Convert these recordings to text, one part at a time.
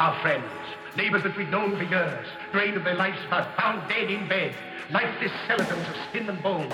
our friends, neighbors that we've known for years, drained of their life's blood, found dead in bed, lifeless skeletons of skin and bone.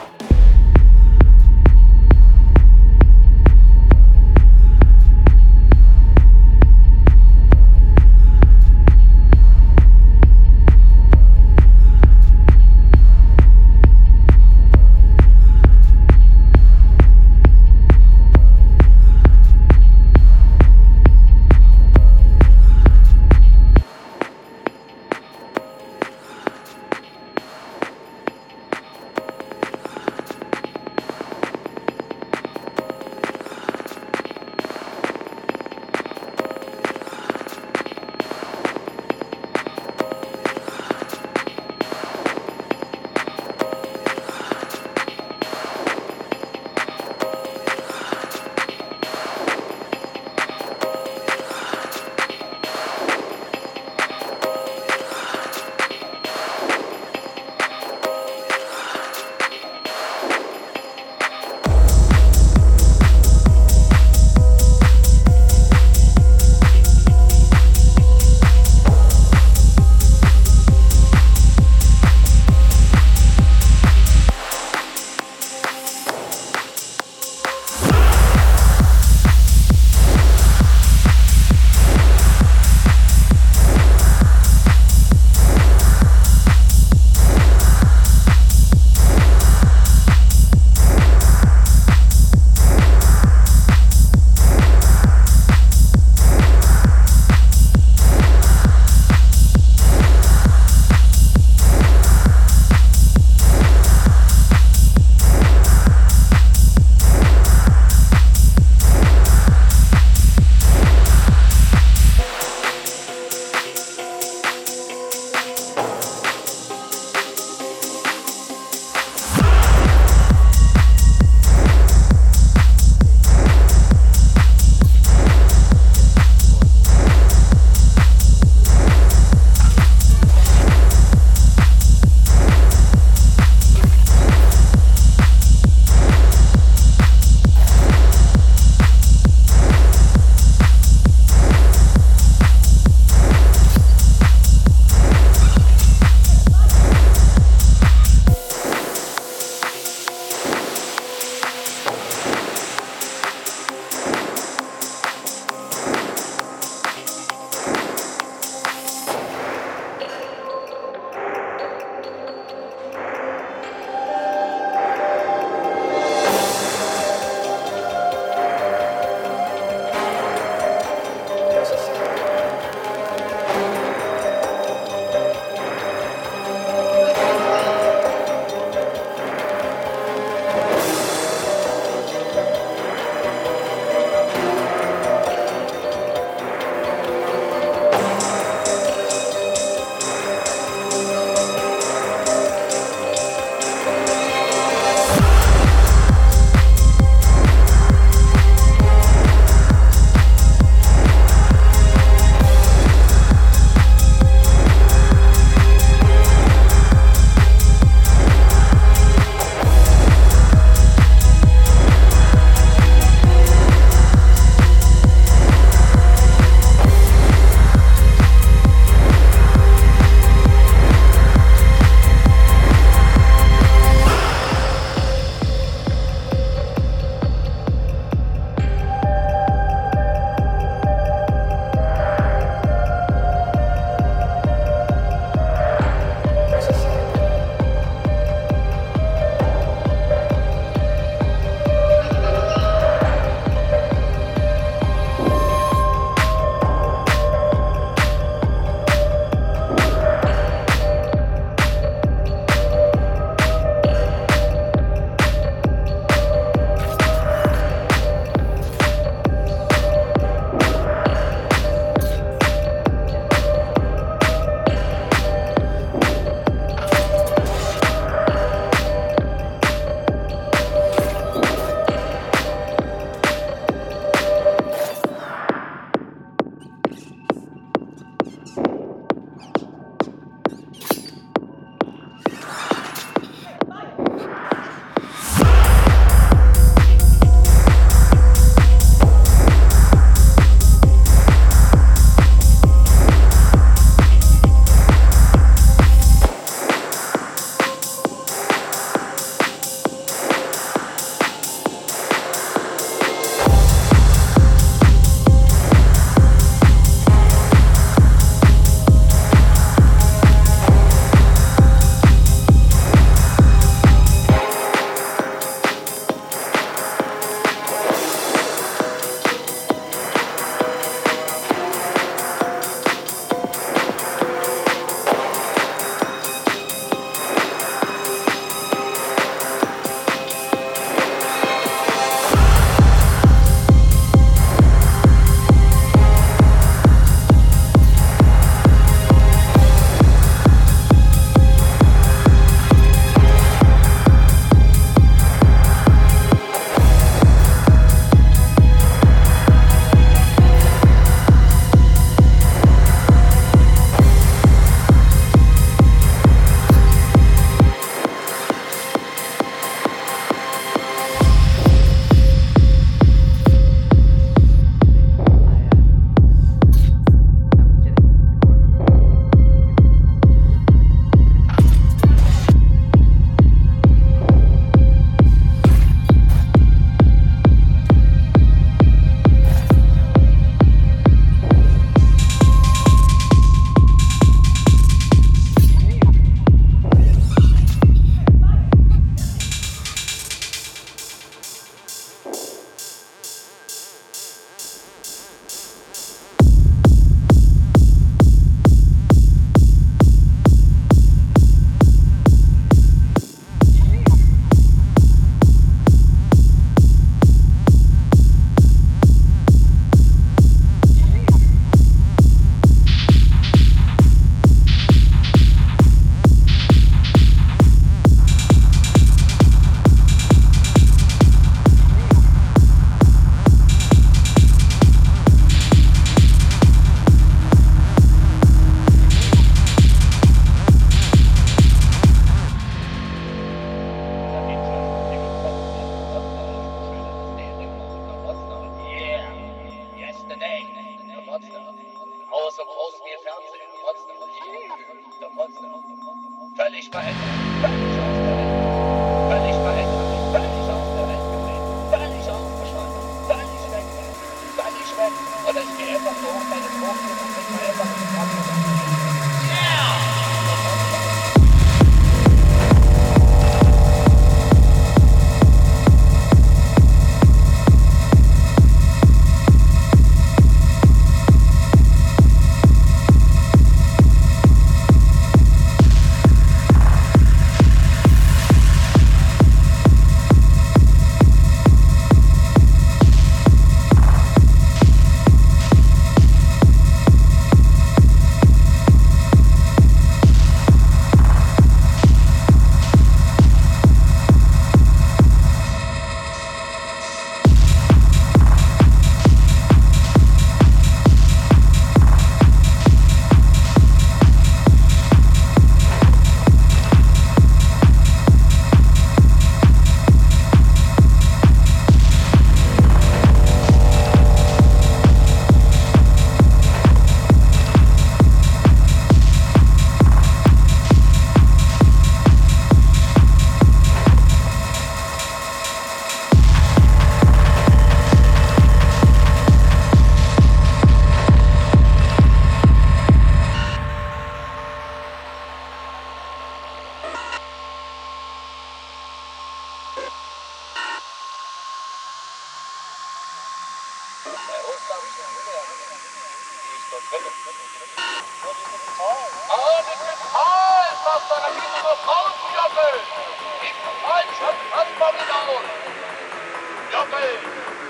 Joppel,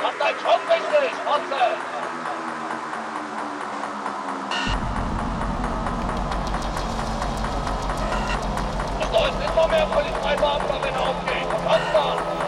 mach dein Job richtig, Fotze. Es läuft immer mehr Polizeibeamter, wenn er aufgeht. Handball.